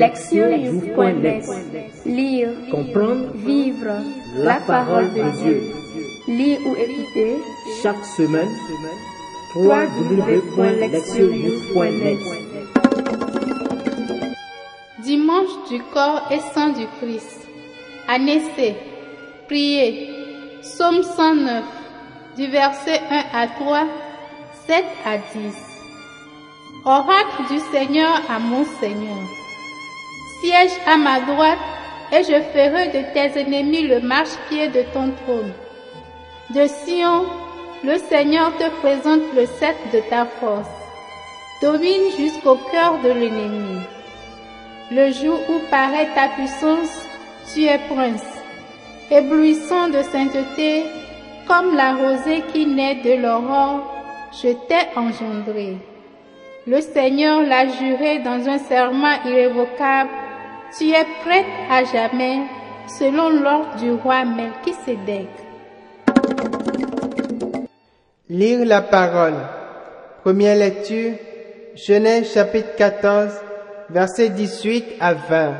Lectionnews.net Lire, Comprendre, vivre la parole de Dieu. Lire ou écouter chaque semaine, www.lectionnews.net Dimanche du corps et sang du Christ. Année C. Priez. Psaume 109, du verset 1 à 3, 7 à 10. Oracle du Seigneur à mon Seigneur. Siège à ma droite, et je ferai de tes ennemis le marchepied de ton trône. De Sion, le Seigneur te présente le sceptre de ta force. Domine jusqu'au cœur de l'ennemi. Le jour où paraît ta puissance, tu es prince, éblouissant de sainteté, comme la rosée qui naît de l'aurore, je t'ai engendré. Le Seigneur l'a juré dans un serment irrévocable, tu es prête à jamais, selon l'ordre du roi Melchisédek. Lire la parole. Première lecture, Genèse chapitre 14, versets 18 à 20.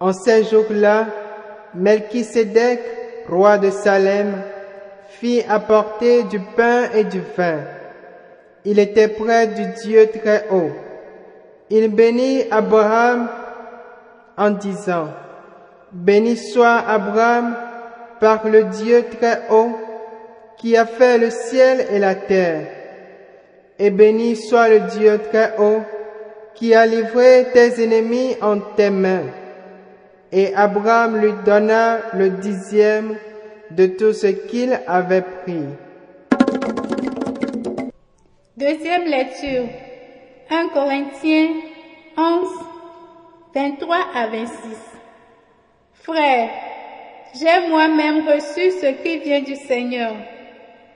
En ces jours-là, Melchisédek, roi de Salem, fit apporter du pain et du vin. Il était près du Dieu très haut. Il bénit Abraham en disant, Béni soit Abraham par le Dieu très haut qui a fait le ciel et la terre. Et béni soit le Dieu très haut qui a livré tes ennemis en tes mains. Et Abraham lui donna le dixième de tout ce qu'il avait pris. Deuxième lecture. 1 Corinthiens 11, 23 à 26. Frères, j'ai moi-même reçu ce qui vient du Seigneur,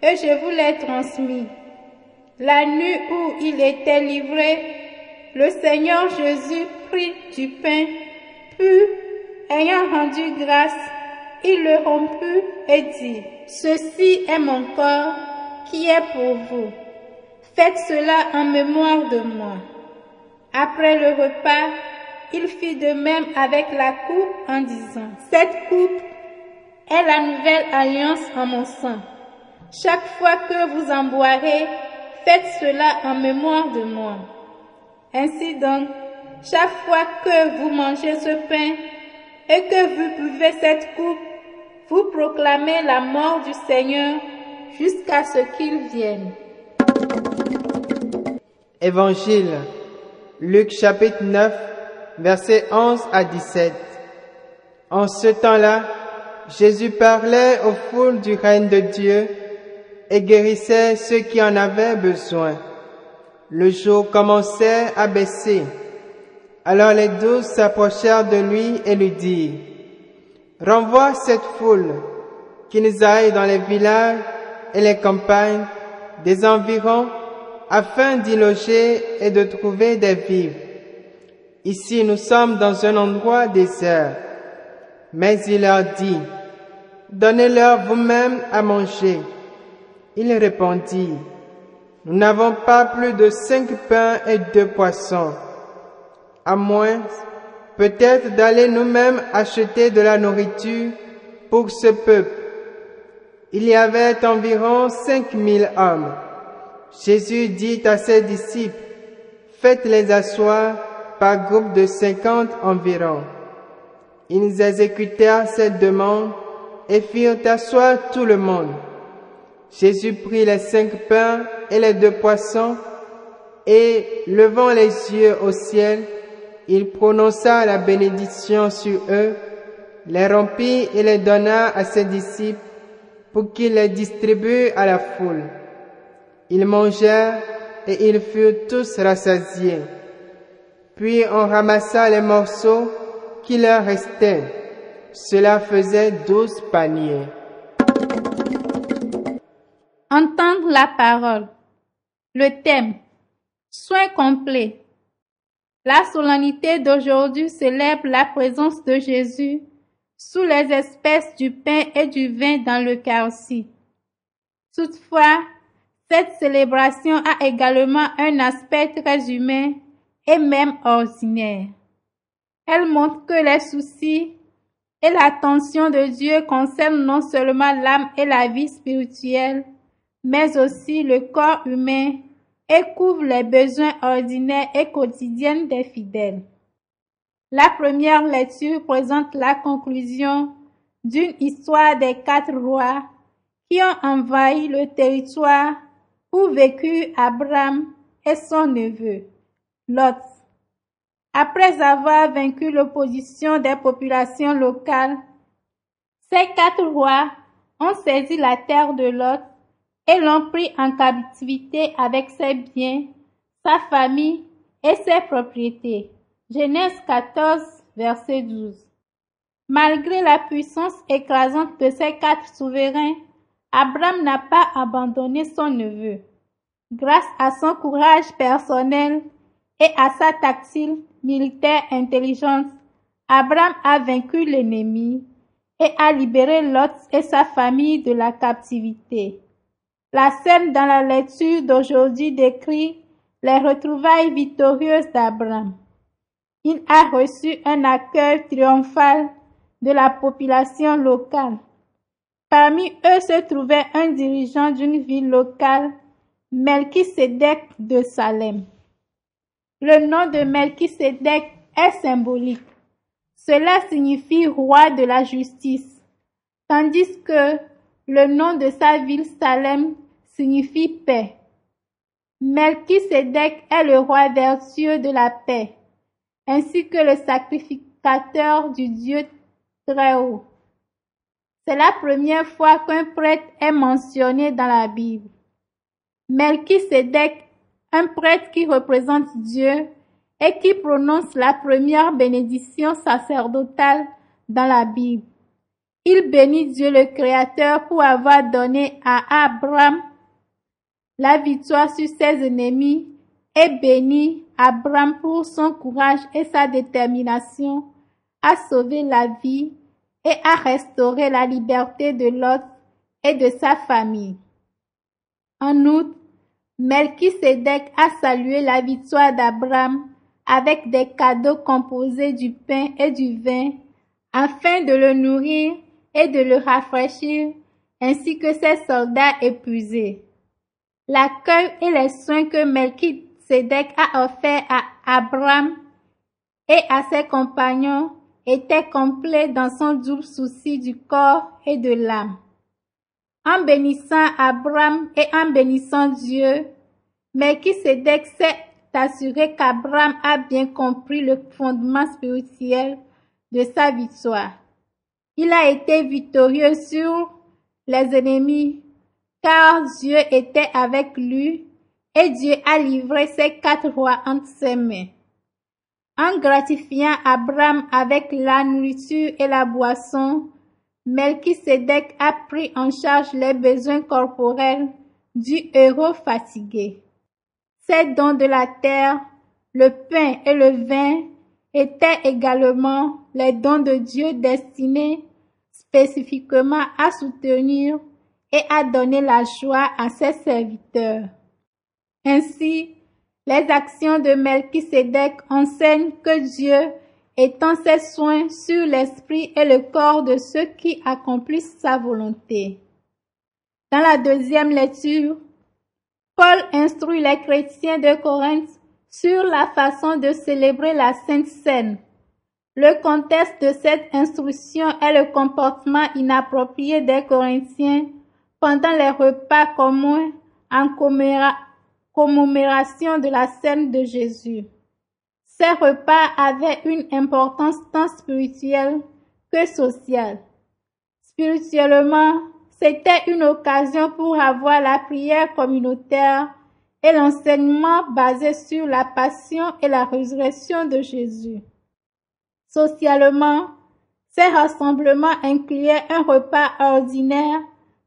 et je vous l'ai transmis. La nuit où il était livré, le Seigneur Jésus prit du pain, puis, ayant rendu grâce, il le romput et dit, Ceci est mon corps qui est pour vous. Faites cela en mémoire de moi. Après le repas, il fit de même avec la coupe en disant, Cette coupe est la nouvelle alliance en mon sang. Chaque fois que vous en boirez, faites cela en mémoire de moi. Ainsi donc, chaque fois que vous mangez ce pain et que vous buvez cette coupe, vous proclamez la mort du Seigneur jusqu'à ce qu'il vienne. Évangile, Luc chapitre 9, versets 11 à 17. En ce temps-là, Jésus parlait aux foules du règne de Dieu et guérissait ceux qui en avaient besoin. Le jour commençait à baisser. Alors les douze s'approchèrent de lui et lui dirent, Renvoie cette foule, qui nous aille dans les villages et les campagnes des environs afin d'y loger et de trouver des vivres. Ici nous sommes dans un endroit désert. Mais il leur dit, Donnez-leur vous-même à manger. Il répondit, Nous n'avons pas plus de cinq pains et deux poissons, à moins peut-être d'aller nous-mêmes acheter de la nourriture pour ce peuple. Il y avait environ cinq mille hommes. Jésus dit à ses disciples, Faites-les asseoir par groupe de cinquante environ. Ils exécutèrent cette demande et firent asseoir tout le monde. Jésus prit les cinq pains et les deux poissons et, levant les yeux au ciel, il prononça la bénédiction sur eux, les rompit et les donna à ses disciples pour qu'ils les distribuent à la foule. Ils mangèrent et ils furent tous rassasiés. Puis on ramassa les morceaux qui leur restaient. Cela faisait douze paniers. Entendre la parole. Le thème. Soin complet. La solennité d'aujourd'hui célèbre la présence de Jésus sous les espèces du pain et du vin dans l'Eucharistie. Toutefois, cette célébration a également un aspect très humain et même ordinaire. Elle montre que les soucis et l'attention de Dieu concernent non seulement l'âme et la vie spirituelle, mais aussi le corps humain et couvrent les besoins ordinaires et quotidiens des fidèles. La première lecture présente la conclusion d'une histoire des quatre rois qui ont envahi le territoire où vécut Abraham et son neveu, Lot. Après avoir vaincu l'opposition des populations locales, ces quatre rois ont saisi la terre de Lot et l'ont pris en captivité avec ses biens, sa famille et ses propriétés. Genèse 14, verset 12. Malgré la puissance écrasante de ces quatre souverains, Abraham n'a pas abandonné son neveu. Grâce à son courage personnel et à sa tactile militaire intelligence, Abraham a vaincu l'ennemi et a libéré Lot et sa famille de la captivité. La scène dans la lecture d'aujourd'hui décrit les retrouvailles victorieuses d'Abraham. Il a reçu un accueil triomphal de la population locale. Parmi eux se trouvait un dirigeant d'une ville locale, Melchisedec de Salem. Le nom de Melchisedec est symbolique. Cela signifie roi de la justice, tandis que le nom de sa ville Salem signifie paix. Melchisedec est le roi vertueux de la paix, ainsi que le sacrificateur du Dieu très haut. C'est la première fois qu'un prêtre est mentionné dans la Bible. Melchisedec, un prêtre qui représente Dieu et qui prononce la première bénédiction sacerdotale dans la Bible. Il bénit Dieu le Créateur pour avoir donné à Abraham la victoire sur ses ennemis et bénit Abraham pour son courage et sa détermination à sauver la vie et à restaurer la liberté de Lot et de sa famille. En outre, Melchisedec a salué la victoire d'Abraham avec des cadeaux composés du pain et du vin afin de le nourrir et de le rafraîchir ainsi que ses soldats épuisés. L'accueil et les soins que Melchisedec a offerts à Abraham et à ses compagnons était complet dans son double souci du corps et de l'âme. En bénissant Abraham et en bénissant Dieu, Melchisedec s'est assuré qu'Abraham a bien compris le fondement spirituel de sa victoire. Il a été victorieux sur les ennemis, car Dieu était avec lui et Dieu a livré ses quatre rois entre ses mains. En gratifiant Abraham avec la nourriture et la boisson, Melchisedec a pris en charge les besoins corporels du héros fatigué. Ces dons de la terre, le pain et le vin étaient également les dons de Dieu destinés spécifiquement à soutenir et à donner la joie à ses serviteurs. Ainsi, les actions de Melchisedec enseignent que Dieu étend ses soins sur l'esprit et le corps de ceux qui accomplissent sa volonté. Dans la deuxième lecture, Paul instruit les chrétiens de Corinthe sur la façon de célébrer la Sainte Seine. Le contexte de cette instruction est le comportement inapproprié des Corinthiens pendant les repas communs en commémoration de la scène de Jésus. Ces repas avaient une importance tant spirituelle que sociale. Spirituellement, c'était une occasion pour avoir la prière communautaire et l'enseignement basé sur la passion et la résurrection de Jésus. Socialement, ces rassemblements incluaient un repas ordinaire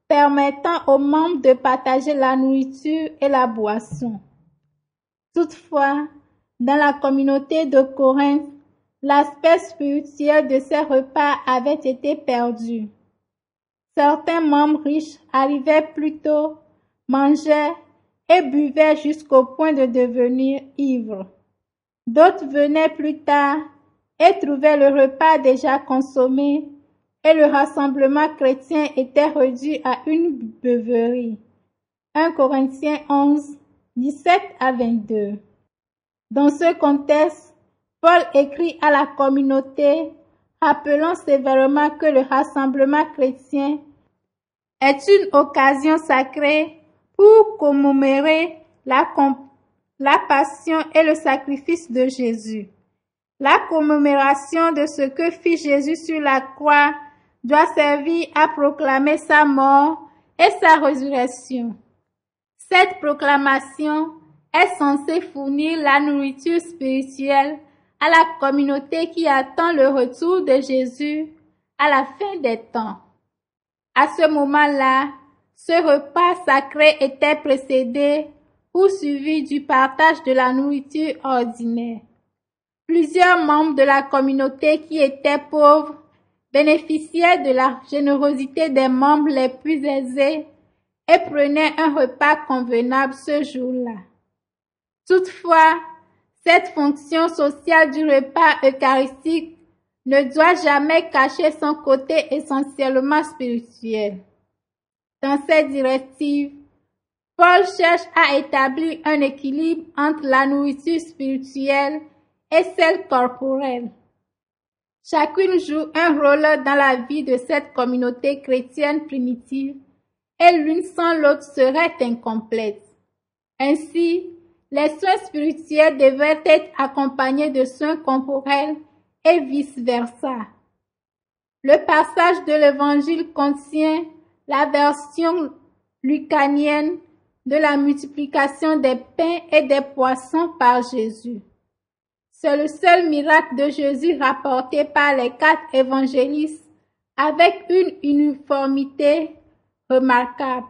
permettant aux membres de partager la nourriture et la boisson. Toutefois, dans la communauté de Corinthe, l'aspect spirituel de ces repas avait été perdu. Certains membres riches arrivaient plus tôt, mangeaient et buvaient jusqu'au point de devenir ivres. D'autres venaient plus tard et trouvait le repas déjà consommé et le rassemblement chrétien était réduit à une beuverie. 1 Corinthiens 11, 17 à 22. Dans ce contexte, Paul écrit à la communauté, rappelant sévèrement que le rassemblement chrétien est une occasion sacrée pour commémorer la, passion et le sacrifice de Jésus. La commémoration de ce que fit Jésus sur la croix doit servir à proclamer sa mort et sa résurrection. Cette proclamation est censée fournir la nourriture spirituelle à la communauté qui attend le retour de Jésus à la fin des temps. À ce moment-là, ce repas sacré était précédé ou suivi du partage de la nourriture ordinaire. Plusieurs membres de la communauté qui étaient pauvres bénéficiaient de la générosité des membres les plus aisés et prenaient un repas convenable ce jour-là. Toutefois, cette fonction sociale du repas eucharistique ne doit jamais cacher son côté essentiellement spirituel. Dans cette directive, Paul cherche à établir un équilibre entre la nourriture spirituelle et celle corporelle. Chacune joue un rôle dans la vie de cette communauté chrétienne primitive et l'une sans l'autre serait incomplète. Ainsi, les soins spirituels devaient être accompagnés de soins corporels et vice-versa. Le passage de l'Évangile contient la version lucanienne de la multiplication des pains et des poissons par Jésus. C'est le seul miracle de Jésus rapporté par les quatre évangélistes avec une uniformité remarquable.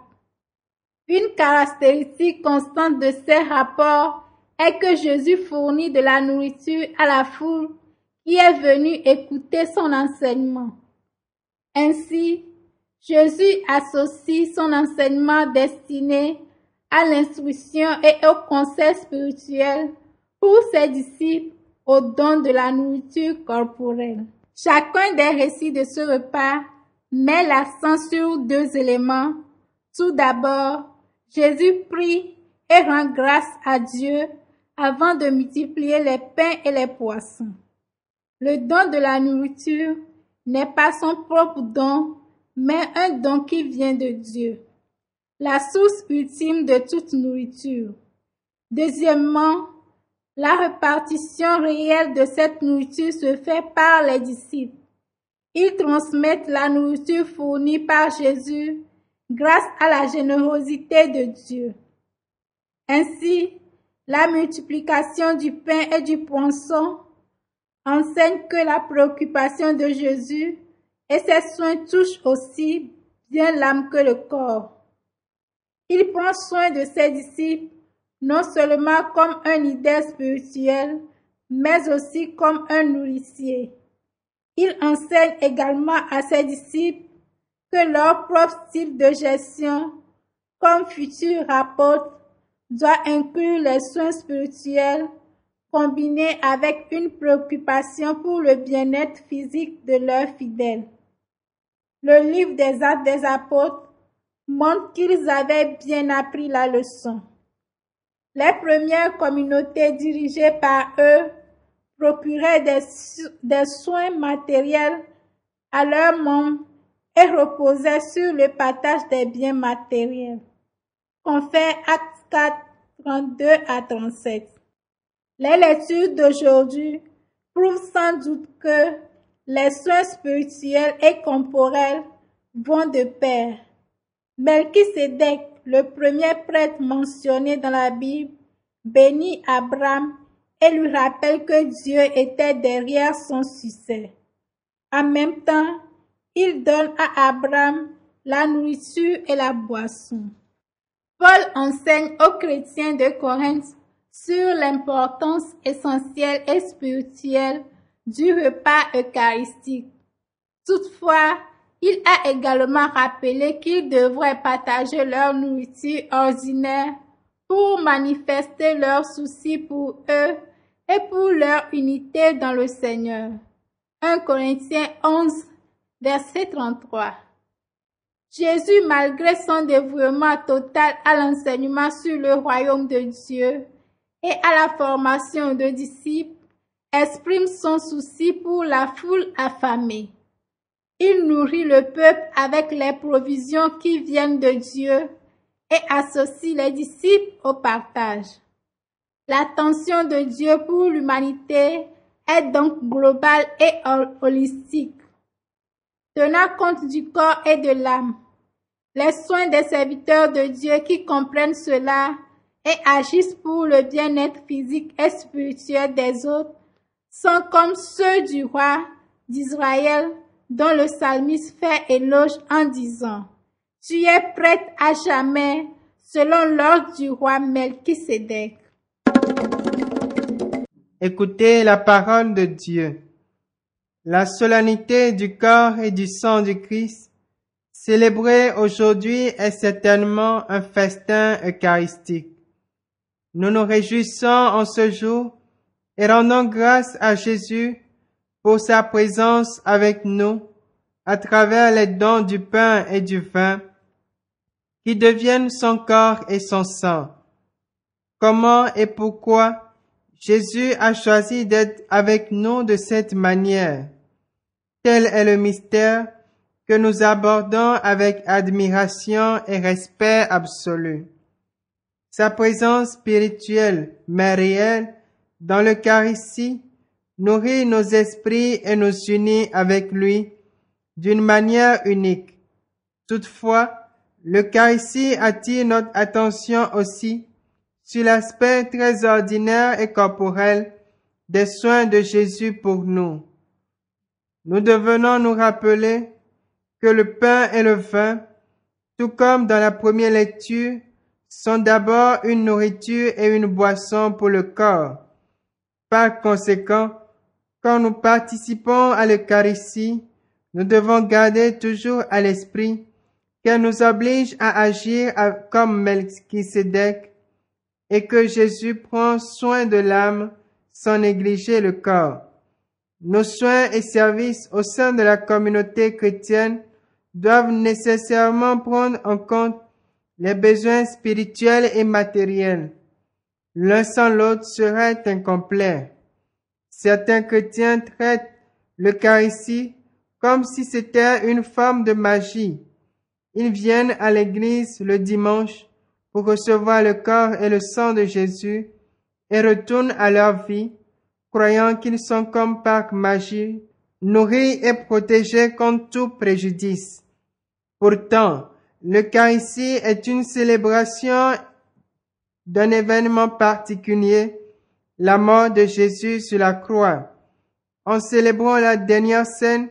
Une caractéristique constante de ces rapports est que Jésus fournit de la nourriture à la foule qui est venue écouter son enseignement. Ainsi, Jésus associe son enseignement destiné à l'instruction et au conseil spirituel pour ses disciples au don de la nourriture corporelle. Chacun des récits de ce repas met l'accent sur deux éléments. Tout d'abord, Jésus prie et rend grâce à Dieu avant de multiplier les pains et les poissons. Le don de la nourriture n'est pas son propre don, mais un don qui vient de Dieu, la source ultime de toute nourriture. Deuxièmement, la répartition réelle de cette nourriture se fait par les disciples. Ils transmettent la nourriture fournie par Jésus grâce à la générosité de Dieu. Ainsi, la multiplication du pain et du poisson enseigne que la préoccupation de Jésus et ses soins touchent aussi bien l'âme que le corps. Il prend soin de ses disciples non seulement comme un leader spirituel, mais aussi comme un nourricier. Il enseigne également à ses disciples que leur propre style de gestion, comme futur apôtre, doit inclure les soins spirituels combinés avec une préoccupation pour le bien-être physique de leurs fidèles. Le livre des actes des apôtres montre qu'ils avaient bien appris la leçon. Les premières communautés dirigées par eux procuraient des, soins matériels à leurs membres et reposaient sur le partage des biens matériels. fait Acte 4, 32 à 37. Les lectures d'aujourd'hui prouvent sans doute que les soins spirituels et corporels vont de pair. Melchisedec le premier prêtre mentionné dans la Bible, bénit Abraham et lui rappelle que Dieu était derrière son succès. En même temps, il donne à Abraham la nourriture et la boisson. Paul enseigne aux chrétiens de Corinthe sur l'importance essentielle et spirituelle du repas eucharistique. Toutefois, il a également rappelé qu'ils devraient partager leur nourriture ordinaire pour manifester leur souci pour eux et pour leur unité dans le Seigneur. 1 Corinthiens 11, verset 33. Jésus, malgré son dévouement total à l'enseignement sur le royaume de Dieu et à la formation de disciples, exprime son souci pour la foule affamée. Il nourrit le peuple avec les provisions qui viennent de Dieu et associe les disciples au partage. L'attention de Dieu pour l'humanité est donc globale et holistique, tenant compte du corps et de l'âme. Les soins des serviteurs de Dieu qui comprennent cela et agissent pour le bien-être physique et spirituel des autres sont comme ceux du roi d'Israël dont le psalmiste fait éloge en disant Tu es prête à jamais selon l'ordre du roi Melchisedec. Écoutez la parole de Dieu. La solennité du corps et du sang du Christ, célébrée aujourd'hui, est certainement un festin eucharistique. Nous nous réjouissons en ce jour et rendons grâce à Jésus pour sa présence avec nous à travers les dons du pain et du vin qui deviennent son corps et son sang. Comment et pourquoi Jésus a choisi d'être avec nous de cette manière? Tel est le mystère que nous abordons avec admiration et respect absolu. Sa présence spirituelle, mais réelle, dans l'Eucharistie, nourrit nos esprits et nous unit avec lui d'une manière unique. Toutefois, l'Eucharistie attire notre attention aussi sur l'aspect très ordinaire et corporel des soins de Jésus pour nous. Nous devenons nous rappeler que le pain et le vin, tout comme dans la première lecture, sont d'abord une nourriture et une boisson pour le corps. Par conséquent, quand nous participons à l'Eucharistie, nous devons garder toujours à l'esprit qu'elle nous oblige à agir comme Melchisedec et que Jésus prend soin de l'âme sans négliger le corps. Nos soins et services au sein de la communauté chrétienne doivent nécessairement prendre en compte les besoins spirituels et matériels. L'un sans l'autre serait incomplet. Certains chrétiens traitent l'Eucharistie comme si c'était une forme de magie. Ils viennent à l'église le dimanche pour recevoir le corps et le sang de Jésus et retournent à leur vie, croyant qu'ils sont comme par magie, nourris et protégés contre tout préjudice. Pourtant, L'Eucharistie est une célébration d'un événement particulier, la mort de Jésus sur la croix. En célébrant la dernière scène,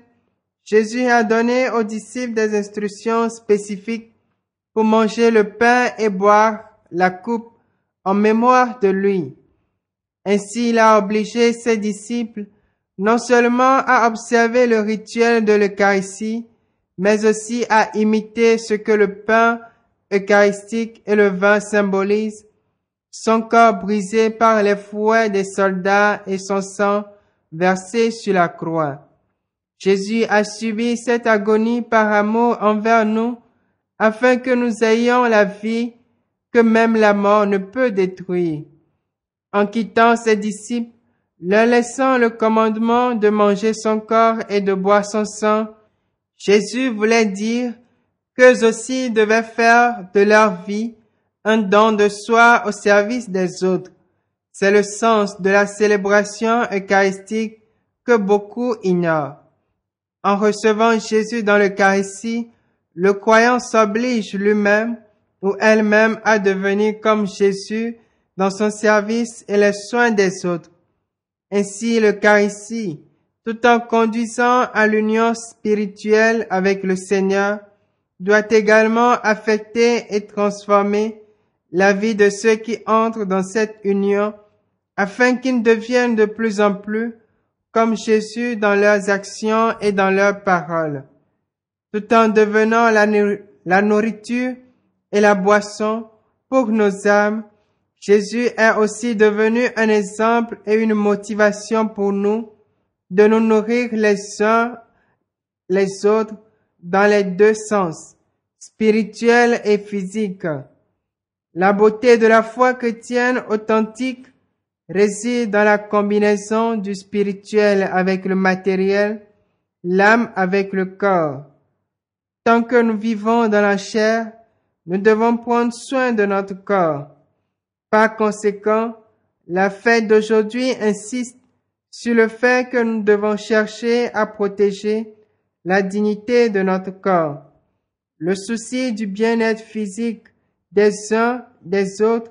Jésus a donné aux disciples des instructions spécifiques pour manger le pain et boire la coupe en mémoire de lui. Ainsi, il a obligé ses disciples non seulement à observer le rituel de l'Eucharistie, mais aussi à imiter ce que le pain eucharistique et le vin symbolisent, son corps brisé par les fouets des soldats et son sang versé sur la croix. Jésus a subi cette agonie par amour envers nous, afin que nous ayons la vie que même la mort ne peut détruire. En quittant ses disciples, leur laissant le commandement de manger son corps et de boire son sang, Jésus voulait dire qu'eux aussi devaient faire de leur vie un don de soi au service des autres. C'est le sens de la célébration eucharistique que beaucoup ignorent. En recevant Jésus dans l'Eucharistie, le croyant s'oblige lui-même ou elle-même à devenir comme Jésus dans son service et les soins des autres. Ainsi, l'Eucharistie tout en conduisant à l'union spirituelle avec le Seigneur, doit également affecter et transformer la vie de ceux qui entrent dans cette union afin qu'ils deviennent de plus en plus comme Jésus dans leurs actions et dans leurs paroles, tout en devenant la nourriture et la boisson pour nos âmes. Jésus est aussi devenu un exemple et une motivation pour nous de nous nourrir les uns les autres dans les deux sens, spirituel et physique. La beauté de la foi chrétienne authentique réside dans la combinaison du spirituel avec le matériel, l'âme avec le corps. Tant que nous vivons dans la chair, nous devons prendre soin de notre corps. Par conséquent, la fête d'aujourd'hui insiste sur le fait que nous devons chercher à protéger la dignité de notre corps. Le souci du bien-être physique des uns des autres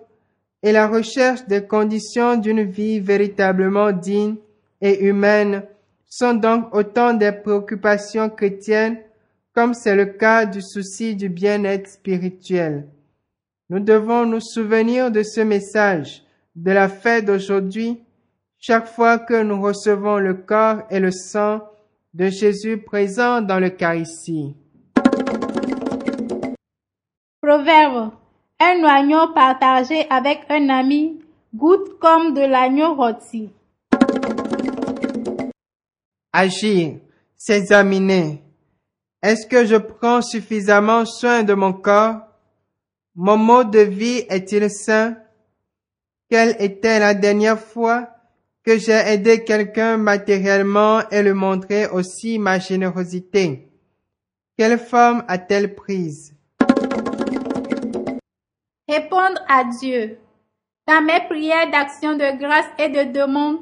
et la recherche des conditions d'une vie véritablement digne et humaine sont donc autant des préoccupations chrétiennes comme c'est le cas du souci du bien-être spirituel. Nous devons nous souvenir de ce message de la fête d'aujourd'hui chaque fois que nous recevons le corps et le sang de Jésus présent dans l'Eucharistie. Proverbe. Un oignon partagé avec un ami goûte comme de l'agneau rôti. Agir, s'examiner. Est-ce que je prends suffisamment soin de mon corps? Mon mode de vie est-il sain? Quelle était la dernière fois que j'ai aidé quelqu'un matériellement et le montrer aussi ma générosité? Quelle forme a-t-elle prise? Répondre à Dieu. Dans mes prières d'action de grâce et de demande,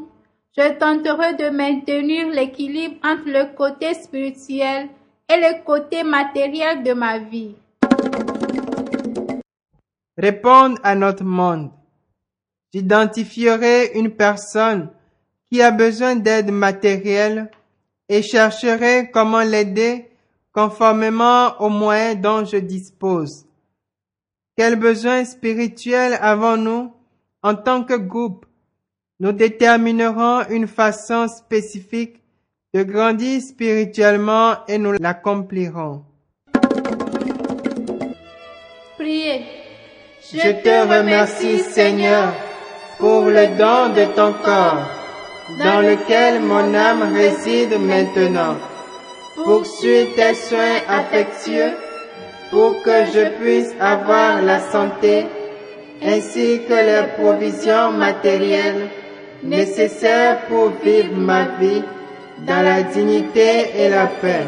je tenterai de maintenir l'équilibre entre le côté spirituel et le côté matériel de ma vie. Répondre à notre monde. J'identifierai une personne qui a besoin d'aide matérielle et chercherai comment l'aider conformément aux moyens dont je dispose. Quels besoins spirituels avons-nous en tant que groupe? Nous déterminerons une façon spécifique de grandir spirituellement et nous l'accomplirons. Priez. Je te remercie Seigneur pour le don de ton corps dans lequel mon âme réside maintenant. Poursuis tes soins affectueux pour que je puisse avoir la santé ainsi que les provisions matérielles nécessaires pour vivre ma vie dans la dignité et la paix.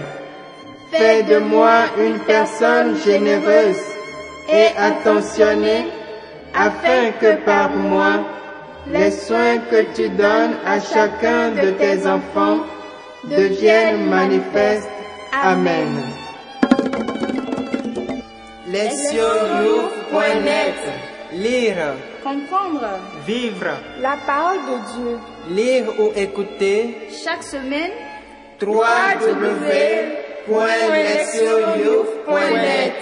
Fais de moi une personne généreuse et attentionnée afin que par moi, les soins que tu donnes à chacun de tes enfants deviennent manifestes. Amen. Lire, Comprendre vivre, la parole de Dieu. lire ou écouter Chaque semaine, www.lectionnews.net